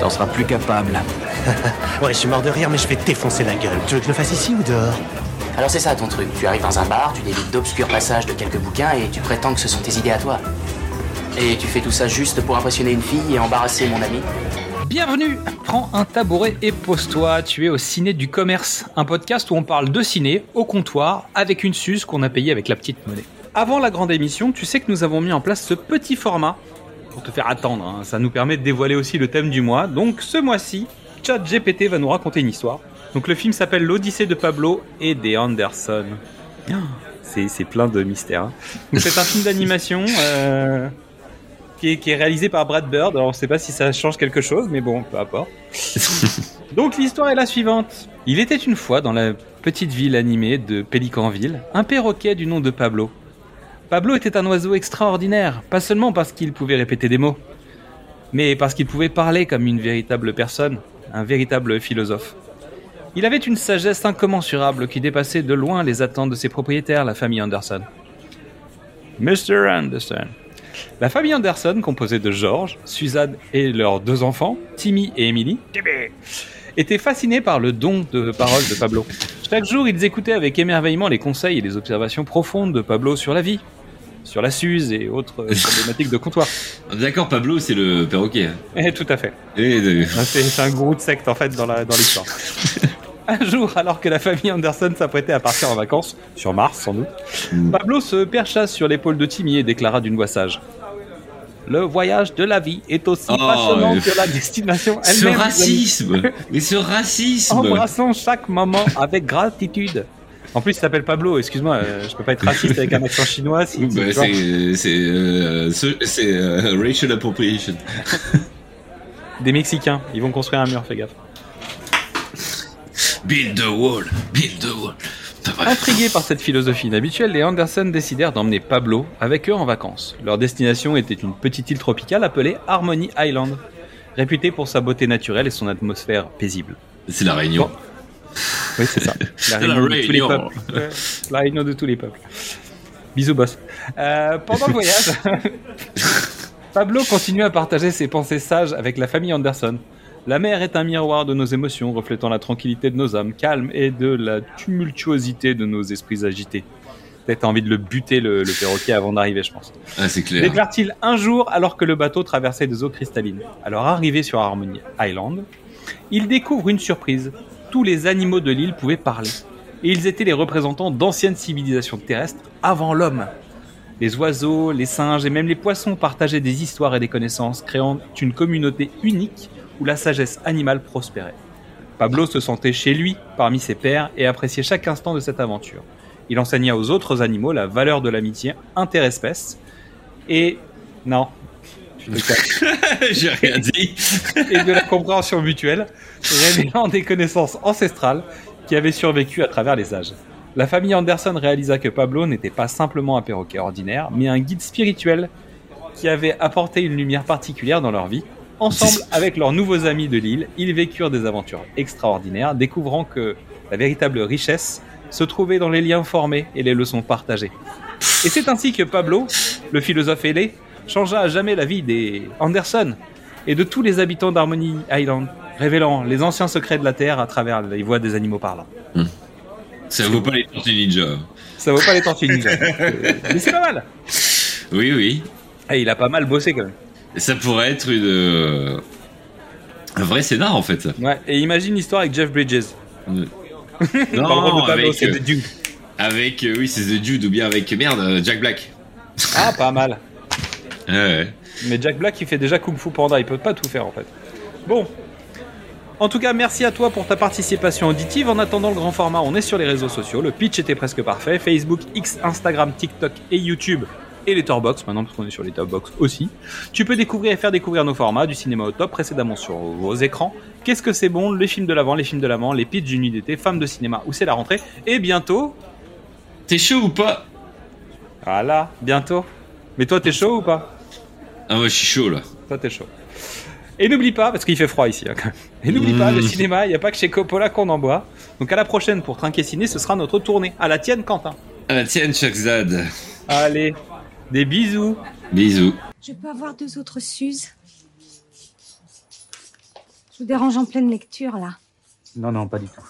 T'en seras plus capable. Ouais, je suis mort de rire, mais je vais te défoncer la gueule. Tu veux que je le fasse ici ou dehors? Alors c'est ça ton truc. Tu arrives dans un bar, tu délites d'obscurs passages de quelques bouquins et tu prétends que ce sont tes idées à toi. Et tu fais tout ça juste pour impressionner une fille et embarrasser mon ami Bienvenue Prends un tabouret et pose-toi, tu es au Ciné du Commerce, un podcast où on parle de ciné au comptoir avec une suze qu'on a payée avec la petite monnaie. Avant la grande émission, tu sais que nous avons mis en place ce petit format pour te faire attendre, hein. ça nous permet de dévoiler aussi le thème du mois. Donc ce mois-ci, ChatGPT va nous raconter une histoire. Donc le film s'appelle L'Odyssée de Pablo et des Anderson. Ah, C'est c'est plein de mystères. hein. C'est un film d'animation euh, qui, est, qui est réalisé par Brad Bird. Alors on sait pas si ça change quelque chose, mais bon, peu importe. Donc l'histoire est la suivante. Il était une fois dans la petite ville animée de Pélicanville, un perroquet du nom de Pablo. Pablo était un oiseau extraordinaire, pas seulement parce qu'il pouvait répéter des mots, mais parce qu'il pouvait parler comme une véritable personne, un véritable philosophe. Il avait une sagesse incommensurable qui dépassait de loin les attentes de ses propriétaires, la famille Anderson. Mr. Anderson. La famille Anderson, composée de George, Suzanne et leurs deux enfants, Timmy et Emily, était fascinée par le don de parole de Pablo. Chaque jour, ils écoutaient avec émerveillement les conseils et les observations profondes de Pablo sur la vie, sur la Suze et autres problématiques de comptoir. D'accord, Pablo, c'est le perroquet. hein. Eh, tout à fait. Et de- Ah, C'est un gourou de secte en fait dans la- dans l'histoire. un jour, alors que la famille Anderson s'apprêtait à partir en vacances, sur Mars sans doute, Mm. Pablo se percha sur l'épaule de Timmy et déclara d'une voix sage. Le voyage de la vie est aussi Oh, passionnant mais- que la destination Ce elle-même. racisme Mais ce racisme Embrassons chaque moment avec gratitude. En plus, il s'appelle Pablo. Excuse-moi, euh, je peux pas être raciste avec un accent chinois. Si, Bah, c'est euh, ce- c'est, euh, racial appropriation. Des Mexicains, ils vont construire un mur. Fais gaffe. Build the wall, build the wall. Intrigués par cette philosophie inhabituelle, les Anderson décidèrent d'emmener Pablo avec eux en vacances. Leur destination était une petite île tropicale appelée Harmony Island, réputée pour sa beauté naturelle et son atmosphère paisible. C'est la réunion. Bon. Oui, c'est ça. La La réunion de tous les peuples. La réunion de tous les peuples. Bisous, boss. Euh, pendant le voyage, Pablo continue à partager ses pensées sages avec la famille Anderson. La mer est un miroir de nos émotions, reflétant la tranquillité de nos âmes calmes et de la tumultuosité de nos esprits agités. Peut-être envie de le buter, le, le perroquet, avant d'arriver, je pense. Ah, c'est clair. Déclare-t-il un jour alors que le bateau traversait des eaux cristallines. Alors arrivé sur Harmony Island, il découvre une surprise. Tous les animaux de l'île pouvaient parler. Et ils étaient les représentants d'anciennes civilisations terrestres avant l'homme. Les oiseaux, les singes et même les poissons partageaient des histoires et des connaissances, créant une communauté unique où la sagesse animale prospérait. Pablo se sentait chez lui, parmi ses pairs, et appréciait chaque instant de cette aventure. Il enseigna aux autres animaux la valeur de l'amitié interespèce et non. J'ai rien dit. et de la compréhension mutuelle, révélant des connaissances ancestrales qui avaient survécu à travers les âges. La famille Anderson réalisa que Pablo n'était pas simplement un perroquet ordinaire, mais un guide spirituel qui avait apporté une lumière particulière dans leur vie. Ensemble, avec leurs nouveaux amis de l'île, ils vécurent des aventures extraordinaires, découvrant que la véritable richesse se trouvait dans les liens formés et les leçons partagées. Et c'est ainsi que Pablo, le philosophe ailé, changea à jamais la vie des Anderson et de tous les habitants d'Harmony Island, révélant les anciens secrets de la Terre à travers les voix des animaux parlants. Ça vaut pas les tortues ninja. Ça vaut pas les tortues ninja. Euh, Mais c'est pas mal Oui, oui. Ah, Il a pas mal bossé quand même. Ça pourrait être une. euh, Un vrai scénar en fait. ça. Ouais, et imagine l'histoire avec Jeff Bridges. Non, le rôle de Pablo, avec, euh, avec euh, oui, c'est The Dude ou bien avec merde, euh, Jack Black. Ah, pas mal. Ouais. Mais Jack Black, il fait déjà Kung Fu Panda, il peut pas tout faire en fait. Bon. En tout cas, merci à toi pour ta participation auditive. En attendant le grand format, on est sur les réseaux sociaux. Le pitch était presque parfait. Facebook, X, Instagram, TikTok et YouTube et les Torbox maintenant, parce qu'on est sur les Torbox aussi. Tu peux découvrir et faire découvrir nos formats du cinéma au top précédemment sur vos écrans. Qu'est-ce que c'est bon? Les films de l'avant, les films de l'avant, les pitchs d'une nuit d'été, femmes de cinéma, où c'est la rentrée? Et bientôt, T'es chaud ou pas? Voilà, bientôt. Mais toi, t'es chaud ou pas? Ah, moi, je suis chaud là. Toi, t'es chaud. Et n'oublie pas, parce qu'il fait froid ici, hein, quand même. Et n'oublie pas, le Mmh. cinéma, il n'y a pas que chez Coppola qu'on en boit. Donc à la prochaine pour Trinquer Ciné, ce sera notre tournée. À la tienne, Quentin. À la tienne, Zad. Allez, des bisous. Bisous. Je peux avoir deux autres Suzes Je vous dérange en pleine lecture, là. Non, non, pas du tout.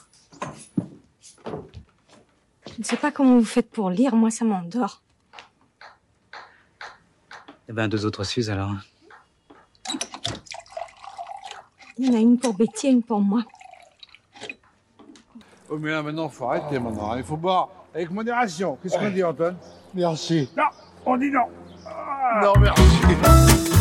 Je ne sais pas comment vous faites pour lire, moi, ça m'endort. Eh ben, deux autres Suzes alors. Il y en a une pour Betty et une pour moi. Oh, mais là, maintenant, faut arrêter maintenant. Il faut boire avec modération. Qu'est-ce qu'on dit, Antoine? Merci. Non, on dit non. Non, merci.